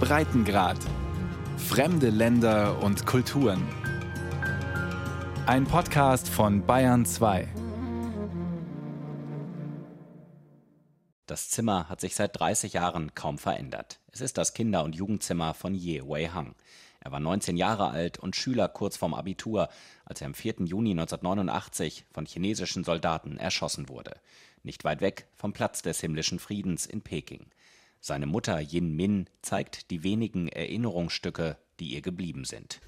Breitengrad. Fremde Länder und Kulturen. Ein Podcast von Bayern 2. Das Zimmer hat sich seit 30 Jahren kaum verändert. Es ist das Kinder- und Jugendzimmer von Ye Wei-hang. Er war 19 Jahre alt und Schüler kurz vorm Abitur, als er am 4. Juni 1989 von chinesischen Soldaten erschossen wurde. Nicht weit weg vom Platz des himmlischen Friedens in Peking. Seine Mutter Yin Min zeigt die wenigen Erinnerungsstücke, die ihr geblieben sind.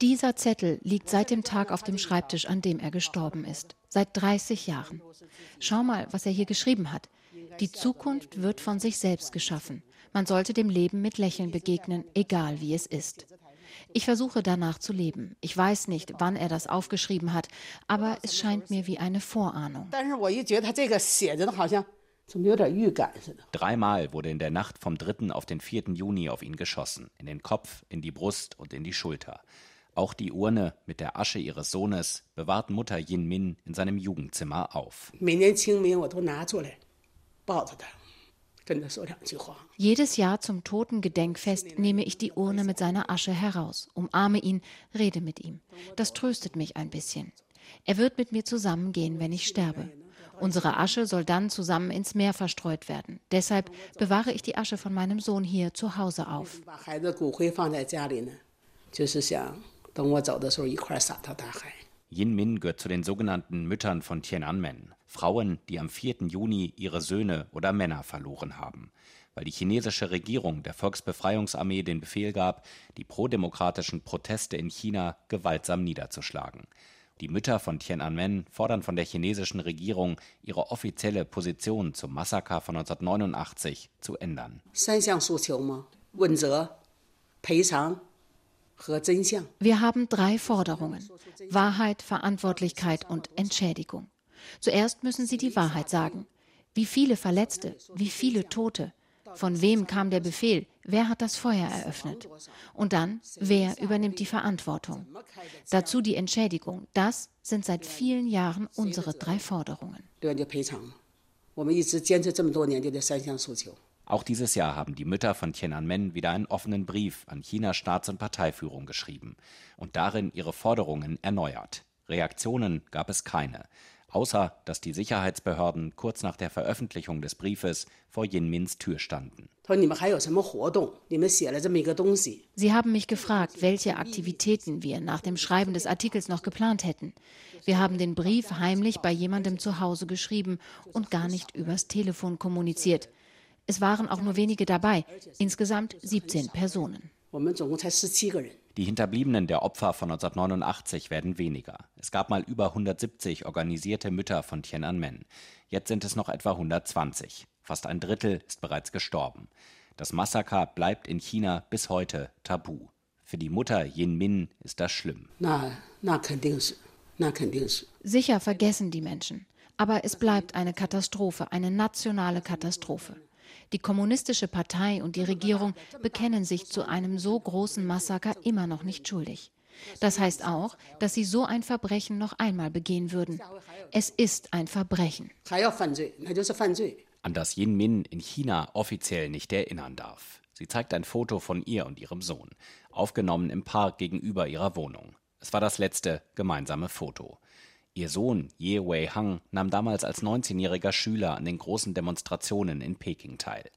Dieser Zettel liegt seit dem Tag auf dem Schreibtisch, an dem er gestorben ist. Seit 30 Jahren. Schau mal, was er hier geschrieben hat. Die Zukunft wird von sich selbst geschaffen. Man sollte dem Leben mit Lächeln begegnen, egal wie es ist. Ich versuche danach zu leben. Ich weiß nicht, wann er das aufgeschrieben hat, aber es scheint mir wie eine Vorahnung. Dreimal wurde in der Nacht vom 3. auf den 4. Juni auf ihn geschossen. In den Kopf, in die Brust und in die Schulter. Auch die Urne mit der Asche ihres Sohnes bewahrt Mutter Yin Min in seinem Jugendzimmer auf. Jedes Jahr zum Totengedenkfest nehme ich die Urne mit seiner Asche heraus, umarme ihn, rede mit ihm. Das tröstet mich ein bisschen. Er wird mit mir zusammengehen, wenn ich sterbe. Unsere Asche soll dann zusammen ins Meer verstreut werden. Deshalb bewahre ich die Asche von meinem Sohn hier zu Hause auf. Yin Min gehört zu den sogenannten Müttern von Tiananmen. Frauen, die am 4. Juni ihre Söhne oder Männer verloren haben, weil die chinesische Regierung der Volksbefreiungsarmee den Befehl gab, die prodemokratischen Proteste in China gewaltsam niederzuschlagen. Die Mütter von Tiananmen fordern von der chinesischen Regierung, ihre offizielle Position zum Massaker von 1989 zu ändern. Wir haben drei Forderungen. Wahrheit, Verantwortlichkeit und Entschädigung. Zuerst müssen sie die Wahrheit sagen. Wie viele Verletzte, wie viele Tote, von wem kam der Befehl, wer hat das Feuer eröffnet? Und dann, wer übernimmt die Verantwortung? Dazu die Entschädigung. Das sind seit vielen Jahren unsere drei Forderungen. Auch dieses Jahr haben die Mütter von Tiananmen wieder einen offenen Brief an Chinas Staats- und Parteiführung geschrieben und darin ihre Forderungen erneuert. Reaktionen gab es keine außer dass die Sicherheitsbehörden kurz nach der Veröffentlichung des Briefes vor Jinmins Tür standen. Sie haben mich gefragt, welche Aktivitäten wir nach dem Schreiben des Artikels noch geplant hätten. Wir haben den Brief heimlich bei jemandem zu Hause geschrieben und gar nicht übers Telefon kommuniziert. Es waren auch nur wenige dabei, insgesamt 17 Personen. Die Hinterbliebenen der Opfer von 1989 werden weniger. Es gab mal über 170 organisierte Mütter von Tiananmen. Jetzt sind es noch etwa 120. Fast ein Drittel ist bereits gestorben. Das Massaker bleibt in China bis heute tabu. Für die Mutter Yin Min ist das schlimm. Sicher vergessen die Menschen. Aber es bleibt eine Katastrophe, eine nationale Katastrophe. Die kommunistische Partei und die Regierung bekennen sich zu einem so großen Massaker immer noch nicht schuldig. Das heißt auch, dass sie so ein Verbrechen noch einmal begehen würden. Es ist ein Verbrechen. An das Yin Min in China offiziell nicht erinnern darf. Sie zeigt ein Foto von ihr und ihrem Sohn, aufgenommen im Park gegenüber ihrer Wohnung. Es war das letzte gemeinsame Foto. Ihr Sohn Ye Wei-hang nahm damals als 19-jähriger Schüler an den großen Demonstrationen in Peking teil.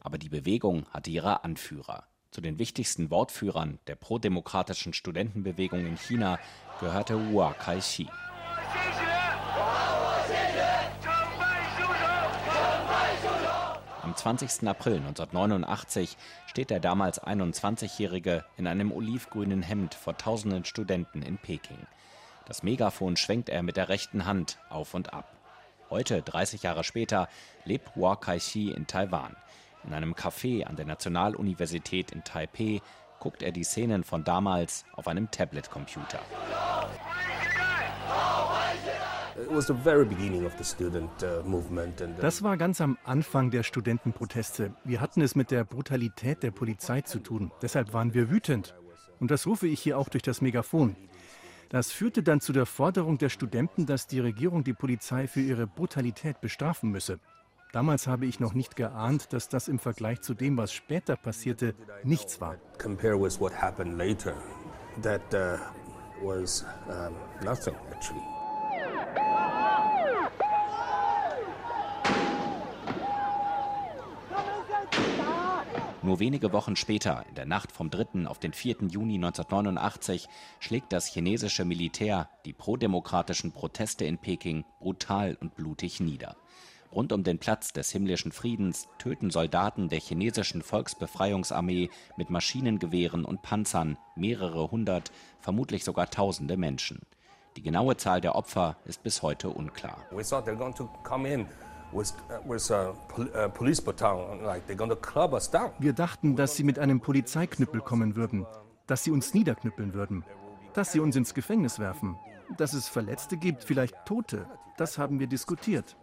Aber die Bewegung hatte ihre Anführer. Zu den wichtigsten Wortführern der prodemokratischen Studentenbewegung in China gehörte Hua Kai-shi. Am 20. April 1989 steht der damals 21-Jährige in einem olivgrünen Hemd vor tausenden Studenten in Peking. Das Megafon schwenkt er mit der rechten Hand auf und ab. Heute, 30 Jahre später, lebt Hua Kai-shi in Taiwan. In einem Café an der Nationaluniversität in Taipeh guckt er die Szenen von damals auf einem Tablet-Computer. Uh, das war ganz am Anfang der Studentenproteste. Wir hatten es mit der Brutalität der Polizei zu tun. Deshalb waren wir wütend. Und das rufe ich hier auch durch das Megafon. Das führte dann zu der Forderung der Studenten, dass die Regierung die Polizei für ihre Brutalität bestrafen müsse. Damals habe ich noch nicht geahnt, dass das im Vergleich zu dem, was später passierte, nichts war. That uh, was um, nothing Nur wenige Wochen später, in der Nacht vom 3. auf den 4. Juni 1989, schlägt das chinesische Militär die prodemokratischen Proteste in Peking brutal und blutig nieder. Rund um den Platz des himmlischen Friedens töten Soldaten der chinesischen Volksbefreiungsarmee mit Maschinengewehren und Panzern mehrere hundert, vermutlich sogar tausende Menschen. Die genaue Zahl der Opfer ist bis heute unklar. We thought they're going to come in uh, uh, down. Wir dachten, dass sie mit einem Polizeiknüppel kommen würden, dass sie uns niederknüppeln würden, dass sie uns ins Gefängnis werfen, dass es Verletzte gibt, vielleicht Tote. Das haben wir diskutiert.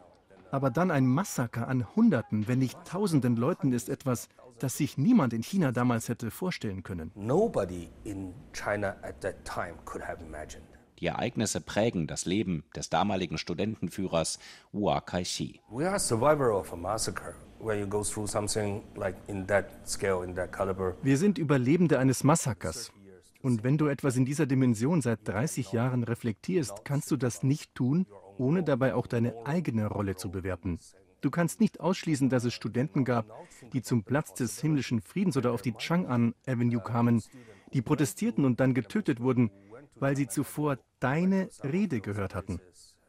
Aber dann ein Massaker an Hunderten, wenn nicht Tausenden Leuten ist etwas, das sich niemand in China damals hätte vorstellen können. Nobody in China at that time could have imagined. Die Ereignisse prägen das Leben des damaligen Studentenführers Hua Kai-shi. We are survivor of a massacre. When you go through something like in that scale, in that caliber, Wir sind Überlebende eines Massakers. Und wenn du etwas in dieser Dimension seit 30 Jahren reflektierst, kannst du das nicht tun, ohne dabei auch deine eigene Rolle zu bewerten. Du kannst nicht ausschließen, dass es Studenten gab, die zum Platz des himmlischen Friedens oder auf die Chang'an Avenue kamen, die protestierten und dann getötet wurden, weil sie zuvor deine Rede gehört hatten.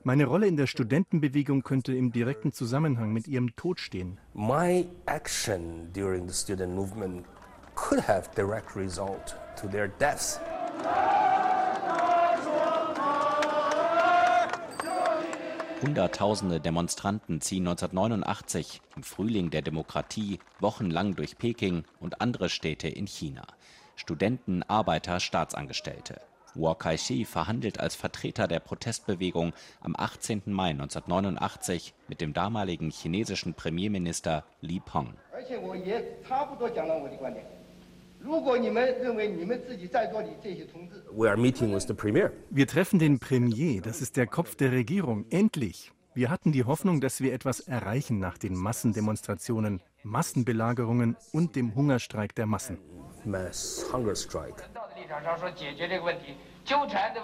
Meine Rolle in der Studentenbewegung könnte im direkten Zusammenhang mit ihrem Tod stehen. my action during the student movement could have direct result to their deaths. Hunderttausende Demonstranten ziehen 1989 im Frühling der Demokratie wochenlang durch Peking und andere Städte in China. Studenten, Arbeiter, Staatsangestellte. Wu Kai-shek verhandelt als Vertreter der Protestbewegung am 18. Mai 1989 mit dem damaligen chinesischen Premierminister Li Peng. Wir treffen den Premier, das ist der Kopf der Regierung, endlich. Wir hatten die Hoffnung, dass wir etwas erreichen nach den Massendemonstrationen, Massenbelagerungen und dem Hungerstreik der Massen. Mass Hunger Strike.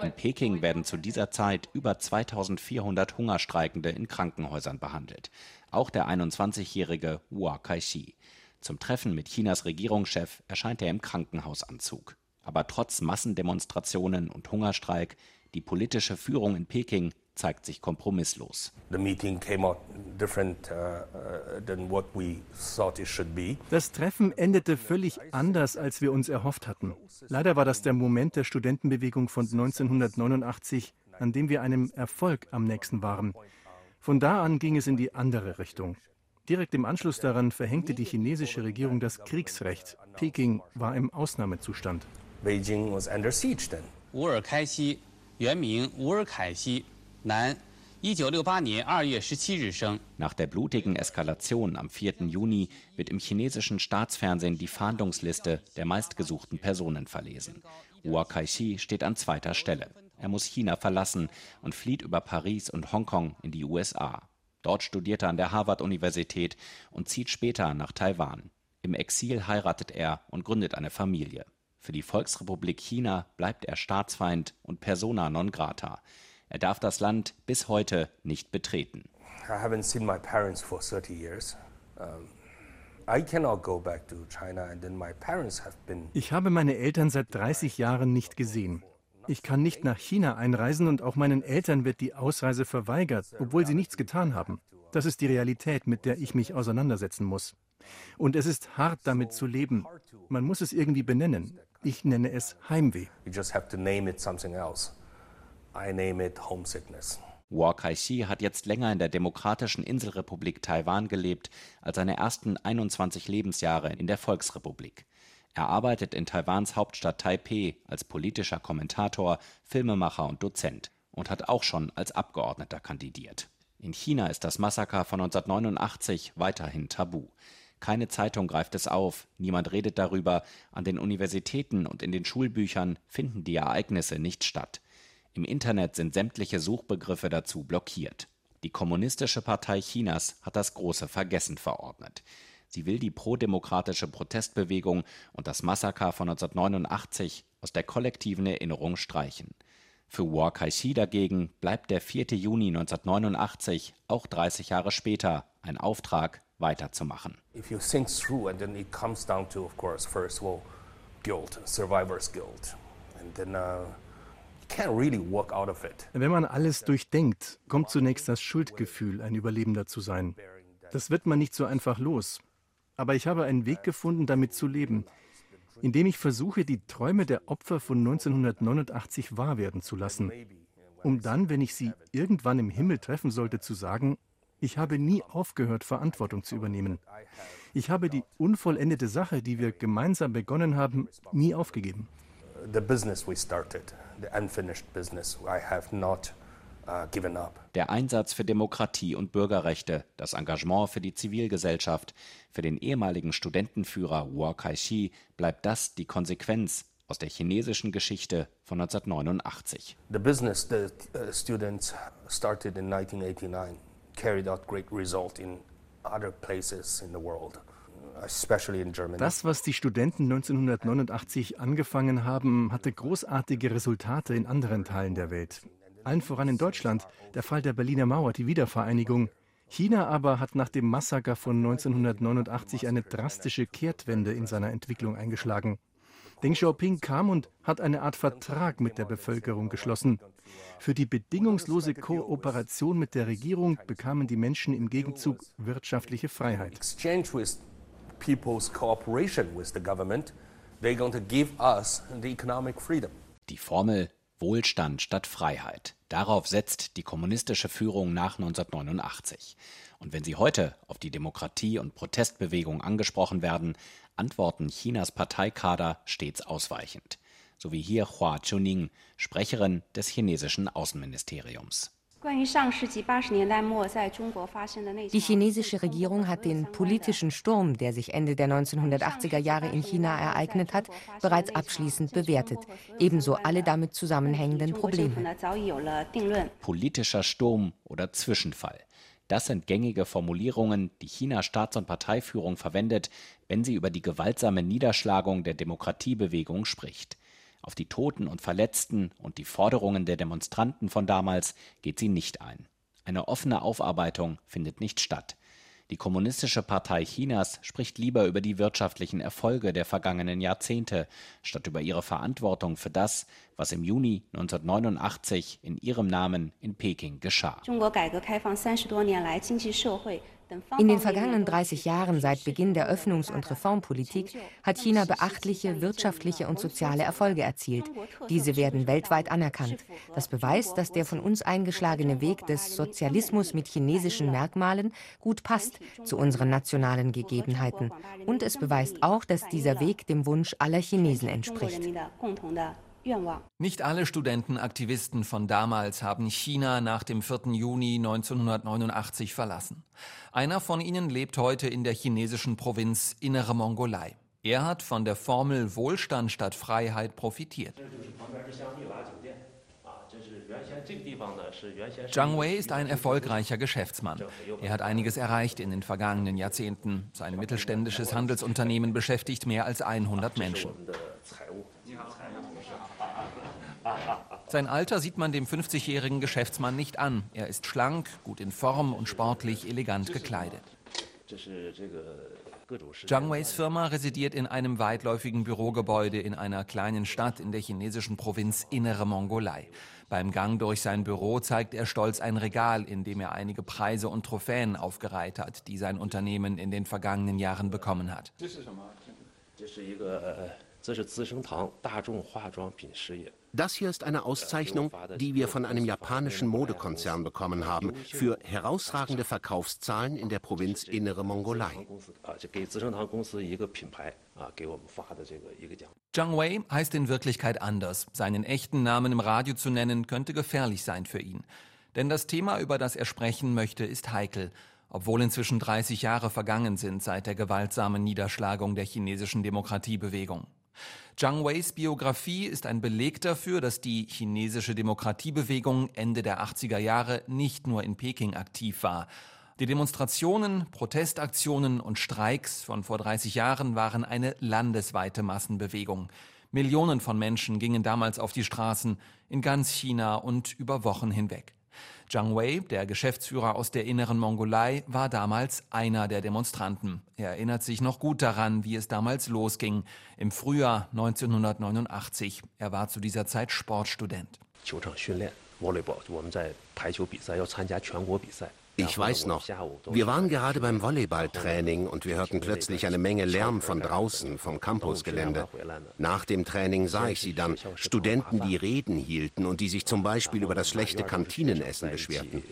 In Peking werden zu dieser Zeit über 2400 Hungerstreikende in Krankenhäusern behandelt. Auch der 21-jährige Hua Kai-shi. Zum Treffen mit Chinas Regierungschef erscheint er im Krankenhausanzug. Aber trotz Massendemonstrationen und Hungerstreik, die politische Führung in Peking zeigt sich kompromisslos. The meeting came out different uh, uh, than what we thought it should be. Das Treffen endete völlig anders, als wir uns erhofft hatten. Leider war das der Moment der Studentenbewegung von 1989, an dem wir einem Erfolg am nächsten waren. Von da an ging es in die andere Richtung. Direkt im Anschluss daran verhängte die chinesische Regierung das Kriegsrecht. Peking war im Ausnahmezustand. Beijing was under siege then. 吴尔开西，原名吴尔凯西， Nach der blutigen Eskalation am 4. Juni wird im chinesischen Staatsfernsehen die Fahndungsliste der meistgesuchten Personen verlesen. Hua Kai-shi steht an zweiter Stelle. Er muss China verlassen und flieht über Paris und Hongkong in die USA. Dort studiert er an der Harvard-Universität und zieht später nach Taiwan. Im Exil heiratet er und gründet eine Familie. Für die Volksrepublik China bleibt er Staatsfeind und persona non grata. Er darf das Land bis heute nicht betreten. I haven't seen my parents for 30 years. Um. Ich habe meine Eltern seit 30 Jahren nicht gesehen. Ich kann nicht nach China einreisen und auch meinen Eltern wird die Ausreise verweigert, obwohl sie nichts getan haben. Das ist die Realität, mit der ich mich auseinandersetzen muss. Und es ist hart, damit zu leben. Man muss es irgendwie benennen. Ich nenne es Heimweh. You just have to name it something else. I name it homesickness. Hua Kai-shi hat jetzt länger in der demokratischen Inselrepublik Taiwan gelebt als seine ersten 21 Lebensjahre in der Volksrepublik. Er arbeitet in Taiwans Hauptstadt Taipeh als politischer Kommentator, Filmemacher und Dozent und hat auch schon als Abgeordneter kandidiert. In China ist das Massaker von 1989 weiterhin tabu. Keine Zeitung greift es auf, niemand redet darüber, an den Universitäten und in den Schulbüchern finden die Ereignisse nicht statt. Im Internet sind sämtliche Suchbegriffe dazu blockiert. Die Kommunistische Partei Chinas hat das große Vergessen verordnet. Sie will die prodemokratische Protestbewegung und das Massaker von 1989 aus der kollektiven Erinnerung streichen. Für Wu Kai-shi dagegen bleibt der 4. Juni 1989 auch 30 Jahre später ein Auftrag, weiterzumachen. If you think through and then it comes down to of guilt, survivor's guilt. And then uh, wenn man alles durchdenkt, kommt zunächst das Schuldgefühl, ein Überlebender zu sein. Das wird man nicht so einfach los. Aber ich habe einen Weg gefunden, damit zu leben, indem ich versuche, die Träume der Opfer von 1989 wahr werden zu lassen, um dann, wenn ich sie irgendwann im Himmel treffen sollte, zu sagen, ich habe nie aufgehört, Verantwortung zu übernehmen. Ich habe die unvollendete Sache, die wir gemeinsam begonnen haben, nie aufgegeben. The business we started the unfinished business. I have not uh, given up. Der Einsatz für Demokratie und Bürgerrechte, das Engagement für die Zivilgesellschaft, für den ehemaligen Studentenführer Wu Kai-shi bleibt das die Konsequenz aus der chinesischen Geschichte von 1989. The business that uh, students started in 1989 carried out great result in other places in the world. Das, was die Studenten 1989 angefangen haben, hatte großartige Resultate in anderen Teilen der Welt. Allen voran in Deutschland, der Fall der Berliner Mauer, die Wiedervereinigung. China aber hat nach dem Massaker von 1989 eine drastische Kehrtwende in seiner Entwicklung eingeschlagen. Deng Xiaoping kam und hat eine Art Vertrag mit der Bevölkerung geschlossen. Für die bedingungslose Kooperation mit der Regierung bekamen die Menschen im Gegenzug wirtschaftliche Freiheit people's cooperation with the government, they're going to give us the economic freedom. Die Formel Wohlstand statt Freiheit. Darauf setzt die kommunistische Führung nach 1989. Und wenn sie heute auf die Demokratie und Protestbewegung angesprochen werden, antworten Chinas Parteikader stets ausweichend. So wie hier Hua Chuning, Sprecherin des chinesischen Außenministeriums. Die chinesische Regierung hat den politischen Sturm, der sich Ende der 1980er Jahre in China ereignet hat, bereits abschließend bewertet, ebenso alle damit zusammenhängenden Probleme. Politischer Sturm oder Zwischenfall. Das sind gängige Formulierungen, die Chinas Staats- und Parteiführung verwendet, wenn sie über die gewaltsame Niederschlagung der Demokratiebewegung spricht. Auf die Toten und Verletzten und die Forderungen der Demonstranten von damals geht sie nicht ein. Eine offene Aufarbeitung findet nicht statt. Die Kommunistische Partei Chinas spricht lieber über die wirtschaftlichen Erfolge der vergangenen Jahrzehnte, statt über ihre Verantwortung für das, was im Juni 1989 in ihrem Namen in Peking geschah. In den vergangenen 30 Jahren seit Beginn der Öffnungs- und Reformpolitik hat China beachtliche wirtschaftliche und soziale Erfolge erzielt. Diese werden weltweit anerkannt. Das beweist, dass der von uns eingeschlagene Weg des Sozialismus mit chinesischen Merkmalen gut passt zu unseren nationalen Gegebenheiten. Und es beweist auch, dass dieser Weg dem Wunsch aller Chinesen entspricht. Nicht alle Studentenaktivisten von damals haben China nach dem 4. Juni 1989 verlassen. Einer von ihnen lebt heute in der chinesischen Provinz Innere Mongolei. Er hat von der Formel Wohlstand statt Freiheit profitiert. Zhang Wei ist ein erfolgreicher Geschäftsmann. Er hat einiges erreicht in den vergangenen Jahrzehnten. Sein mittelständisches Handelsunternehmen beschäftigt mehr als 100 Menschen. Sein Alter sieht man dem 50-jährigen Geschäftsmann nicht an. Er ist schlank, gut in Form und sportlich elegant gekleidet. Zhang Weis Firma residiert in einem weitläufigen Bürogebäude in einer kleinen Stadt in der chinesischen Provinz Innere Mongolei. Beim Gang durch sein Büro zeigt er stolz ein Regal, in dem er einige Preise und Trophäen aufgereiht hat, die sein Unternehmen in den vergangenen Jahren bekommen hat. Das hier ist eine Auszeichnung, die wir von einem japanischen Modekonzern bekommen haben für herausragende Verkaufszahlen in der Provinz Innere Mongolei. Zhang Wei heißt in Wirklichkeit anders. Seinen echten Namen im Radio zu nennen, könnte gefährlich sein für ihn. Denn das Thema, über das er sprechen möchte, ist heikel obwohl inzwischen 30 Jahre vergangen sind seit der gewaltsamen Niederschlagung der chinesischen Demokratiebewegung. Zhang Weis Biografie ist ein Beleg dafür, dass die chinesische Demokratiebewegung Ende der 80er Jahre nicht nur in Peking aktiv war. Die Demonstrationen, Protestaktionen und Streiks von vor 30 Jahren waren eine landesweite Massenbewegung. Millionen von Menschen gingen damals auf die Straßen in ganz China und über Wochen hinweg. Zhang Wei, der Geschäftsführer aus der inneren Mongolei, war damals einer der Demonstranten. Er erinnert sich noch gut daran, wie es damals losging, im Frühjahr 1989. Er war zu dieser Zeit Sportstudent. Ich weiß noch, wir waren gerade beim Volleyballtraining und wir hörten plötzlich eine Menge Lärm von draußen, vom Campusgelände. Nach dem Training sah ich sie dann, Studenten, die Reden hielten und die sich zum Beispiel über das schlechte Kantinenessen beschwerten.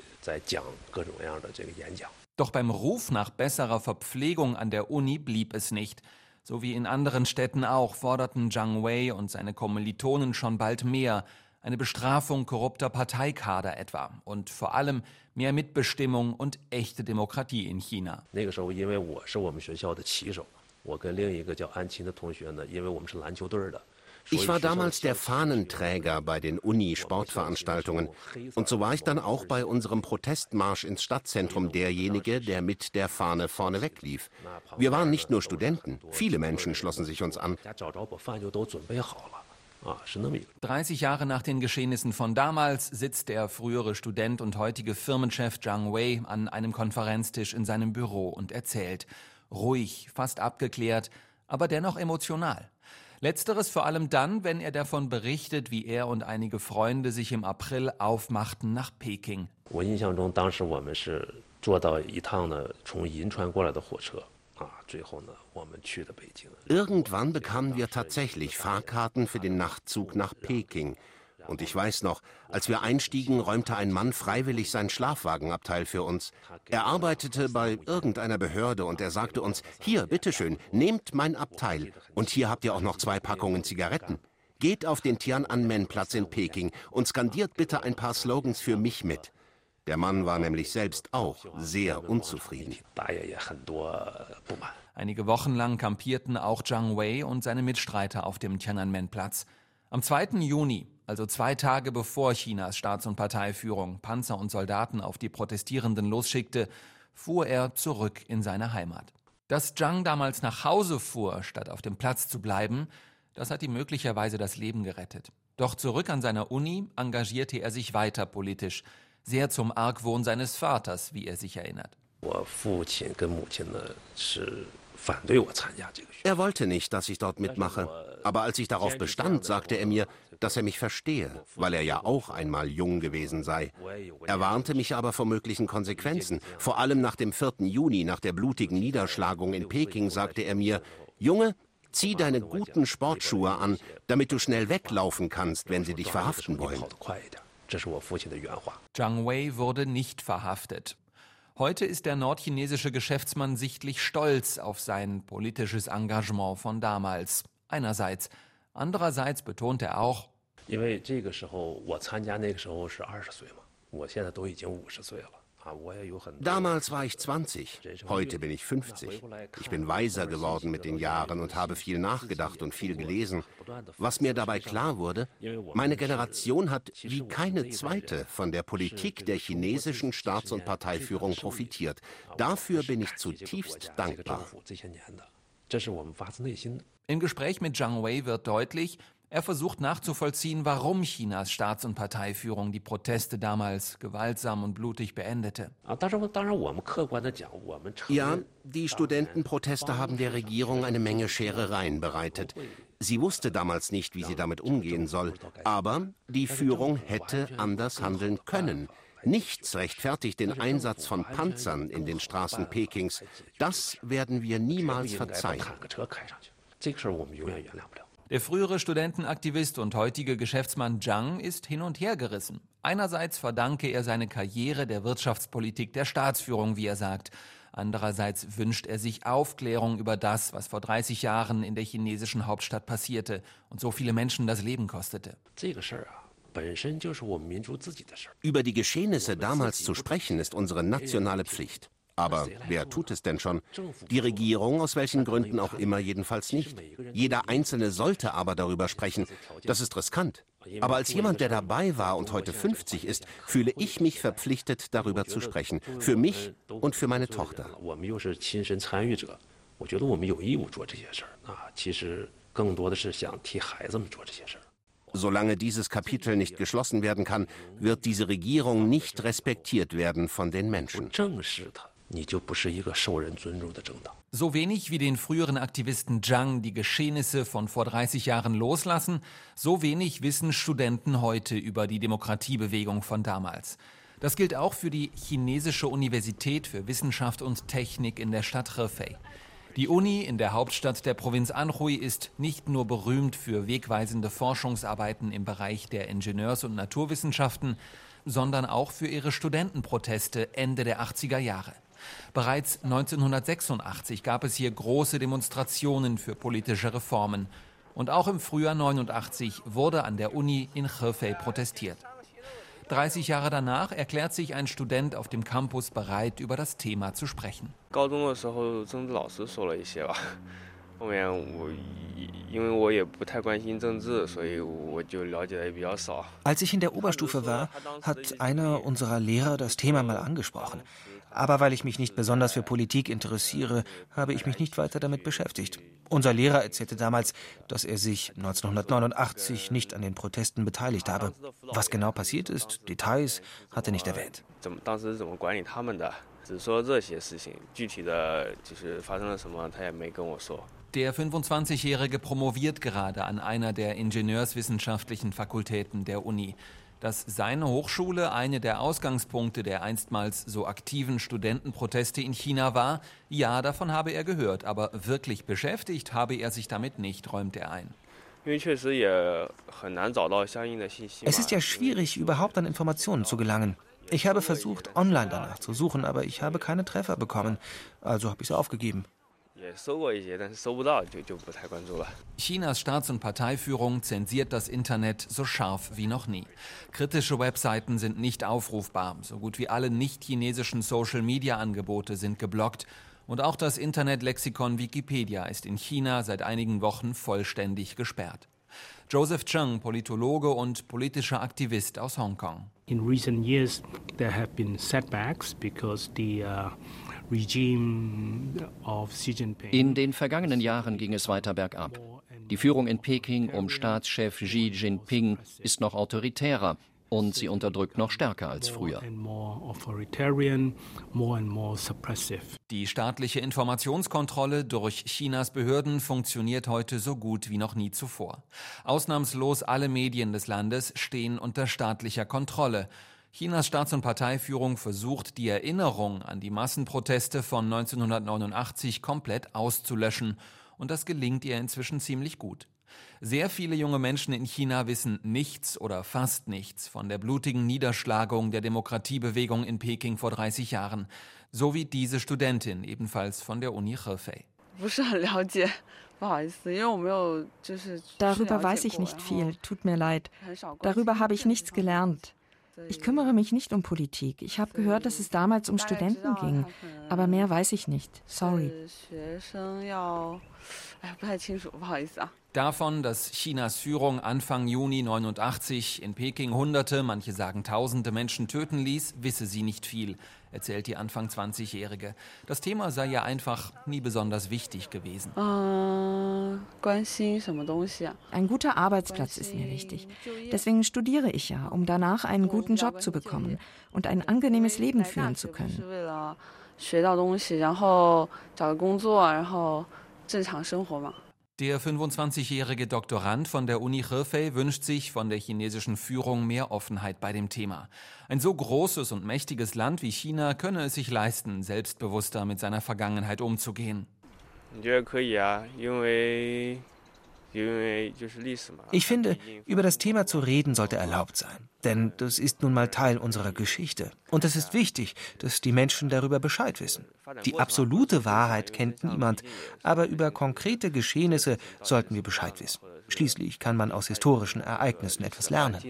Doch beim Ruf nach besserer Verpflegung an der Uni blieb es nicht. So wie in anderen Städten auch forderten Zhang Wei und seine Kommilitonen schon bald mehr, eine Bestrafung korrupter Parteikader etwa und vor allem mehr Mitbestimmung und echte Demokratie in China. Ich war damals der Fahnenträger bei den Uni-Sportveranstaltungen. Und so war ich dann auch bei unserem Protestmarsch ins Stadtzentrum derjenige, der mit der Fahne vorne weglief. Wir waren nicht nur Studenten, viele Menschen schlossen sich uns an. 30 Jahre nach den Geschehnissen von damals sitzt der frühere Student und heutige Firmenchef Zhang Wei an einem Konferenztisch in seinem Büro und erzählt. Ruhig, fast abgeklärt, aber dennoch emotional. Letzteres vor allem dann, wenn er davon berichtet, wie er und einige Freunde sich im April aufmachten nach Peking. Irgendwann bekamen wir tatsächlich Fahrkarten für den Nachtzug nach Peking. Und ich weiß noch, als wir einstiegen, räumte ein Mann freiwillig sein Schlafwagenabteil für uns. Er arbeitete bei irgendeiner Behörde und er sagte uns, hier, bitteschön, nehmt mein Abteil. Und hier habt ihr auch noch zwei Packungen Zigaretten. Geht auf den Tiananmen-Platz in Peking und skandiert bitte ein paar Slogans für mich mit. Der Mann war nämlich selbst auch sehr unzufrieden. Einige Wochen lang kampierten auch Zhang Wei und seine Mitstreiter auf dem Tiananmen-Platz. Am 2. Juni, also zwei Tage bevor Chinas Staats- und Parteiführung Panzer und Soldaten auf die Protestierenden losschickte, fuhr er zurück in seine Heimat. Dass Zhang damals nach Hause fuhr, statt auf dem Platz zu bleiben, das hat ihm möglicherweise das Leben gerettet. Doch zurück an seiner Uni engagierte er sich weiter politisch sehr zum Argwohn seines Vaters, wie er sich erinnert. Er wollte nicht, dass ich dort mitmache. Aber als ich darauf bestand, sagte er mir, dass er mich verstehe, weil er ja auch einmal jung gewesen sei. Er warnte mich aber vor möglichen Konsequenzen. Vor allem nach dem 4. Juni, nach der blutigen Niederschlagung in Peking, sagte er mir, Junge, zieh deine guten Sportschuhe an, damit du schnell weglaufen kannst, wenn sie dich verhaften wollen. Zhang Wei wurde nicht verhaftet. Heute ist der nordchinesische Geschäftsmann sichtlich stolz auf sein politisches Engagement von damals. Einerseits. Andererseits betont er auch, 因为这个时候我参加那个时候是二十岁嘛，我现在都已经五十岁了。 Damals war ich 20, heute bin ich 50. Ich bin weiser geworden mit den Jahren und habe viel nachgedacht und viel gelesen. Was mir dabei klar wurde, meine Generation hat wie keine zweite von der Politik der chinesischen Staats- und Parteiführung profitiert. Dafür bin ich zutiefst dankbar. Im Gespräch mit Zhang Wei wird deutlich, er versucht nachzuvollziehen, warum Chinas Staats- und Parteiführung die Proteste damals gewaltsam und blutig beendete. Ja, die Studentenproteste haben der Regierung eine Menge Scherereien bereitet. Sie wusste damals nicht, wie sie damit umgehen soll. Aber die Führung hätte anders handeln können. Nichts rechtfertigt den Einsatz von Panzern in den Straßen Pekings. Das werden wir niemals verzeihen. Der frühere Studentenaktivist und heutige Geschäftsmann Zhang ist hin und her gerissen. Einerseits verdanke er seine Karriere der Wirtschaftspolitik der Staatsführung, wie er sagt. Andererseits wünscht er sich Aufklärung über das, was vor 30 Jahren in der chinesischen Hauptstadt passierte und so viele Menschen das Leben kostete. Über die Geschehnisse damals zu sprechen, ist unsere nationale Pflicht. Aber wer tut es denn schon? Die Regierung, aus welchen Gründen auch immer, jedenfalls nicht. Jeder Einzelne sollte aber darüber sprechen. Das ist riskant. Aber als jemand, der dabei war und heute 50 ist, fühle ich mich verpflichtet, darüber zu sprechen. Für mich und für meine Tochter. Solange dieses Kapitel nicht geschlossen werden kann, wird diese Regierung nicht respektiert werden von den Menschen. So wenig wie den früheren Aktivisten Zhang die Geschehnisse von vor 30 Jahren loslassen, so wenig wissen Studenten heute über die Demokratiebewegung von damals. Das gilt auch für die chinesische Universität für Wissenschaft und Technik in der Stadt Hefei. Die Uni in der Hauptstadt der Provinz Anhui ist nicht nur berühmt für wegweisende Forschungsarbeiten im Bereich der Ingenieurs- und Naturwissenschaften, sondern auch für ihre Studentenproteste Ende der 80er Jahre. Bereits 1986 gab es hier große Demonstrationen für politische Reformen. Und auch im Frühjahr 89 wurde an der Uni in Hefei protestiert. 30 Jahre danach erklärt sich ein Student auf dem Campus bereit, über das Thema zu sprechen. Als ich in der Oberstufe war, hat einer unserer Lehrer das Thema mal angesprochen. Aber weil ich mich nicht besonders für Politik interessiere, habe ich mich nicht weiter damit beschäftigt. Unser Lehrer erzählte damals, dass er sich 1989 nicht an den Protesten beteiligt habe. Was genau passiert ist, Details, hat er nicht erwähnt. Der 25-Jährige promoviert gerade an einer der ingenieurswissenschaftlichen Fakultäten der Uni dass seine Hochschule eine der Ausgangspunkte der einstmals so aktiven Studentenproteste in China war, ja, davon habe er gehört, aber wirklich beschäftigt habe er sich damit nicht, räumt er ein. Es ist ja schwierig, überhaupt an Informationen zu gelangen. Ich habe versucht, online danach zu suchen, aber ich habe keine Treffer bekommen, also habe ich es aufgegeben. Chinas Staats- und Parteiführung zensiert das Internet so scharf wie noch nie. Kritische Webseiten sind nicht aufrufbar. So gut wie alle nicht-chinesischen Social-Media-Angebote sind geblockt. Und auch das Internetlexikon Wikipedia ist in China seit einigen Wochen vollständig gesperrt. Joseph Cheng, Politologe und politischer Aktivist aus Hongkong. In recent years there have been setbacks because the uh in den vergangenen Jahren ging es weiter bergab. Die Führung in Peking um Staatschef Xi Jinping ist noch autoritärer und sie unterdrückt noch stärker als früher. Die staatliche Informationskontrolle durch Chinas Behörden funktioniert heute so gut wie noch nie zuvor. Ausnahmslos alle Medien des Landes stehen unter staatlicher Kontrolle. Chinas Staats- und Parteiführung versucht, die Erinnerung an die Massenproteste von 1989 komplett auszulöschen, und das gelingt ihr inzwischen ziemlich gut. Sehr viele junge Menschen in China wissen nichts oder fast nichts von der blutigen Niederschlagung der Demokratiebewegung in Peking vor 30 Jahren, so wie diese Studentin ebenfalls von der Uni Hefei. Darüber weiß ich nicht viel, tut mir leid. Darüber habe ich nichts gelernt. Ich kümmere mich nicht um Politik. Ich habe gehört, dass es damals um Studenten ging. Aber mehr weiß ich nicht. Sorry. Davon, dass Chinas Führung Anfang Juni 89 in Peking Hunderte, manche sagen Tausende Menschen töten ließ, wisse sie nicht viel, erzählt die Anfang 20-Jährige. Das Thema sei ja einfach nie besonders wichtig gewesen. Ein guter Arbeitsplatz ist mir wichtig. Deswegen studiere ich ja, um danach einen guten Job zu bekommen und ein angenehmes Leben führen zu können. 学到东西，然后找个工作，然后正常生活嘛。der 25-jährige Doktorand von der Uni Hefei wünscht sich von der chinesischen Führung mehr Offenheit bei dem Thema. Ein so großes und mächtiges Land wie China könne es sich leisten, selbstbewusster mit seiner Vergangenheit umzugehen. ich finde, über das Thema zu reden sollte erlaubt sein. Denn das ist nun mal Teil unserer Geschichte. Und es ist wichtig, dass die Menschen darüber Bescheid wissen. Die absolute Wahrheit kennt niemand, aber über konkrete Geschehnisse sollten wir Bescheid wissen. Schließlich kann man aus historischen Ereignissen etwas lernen.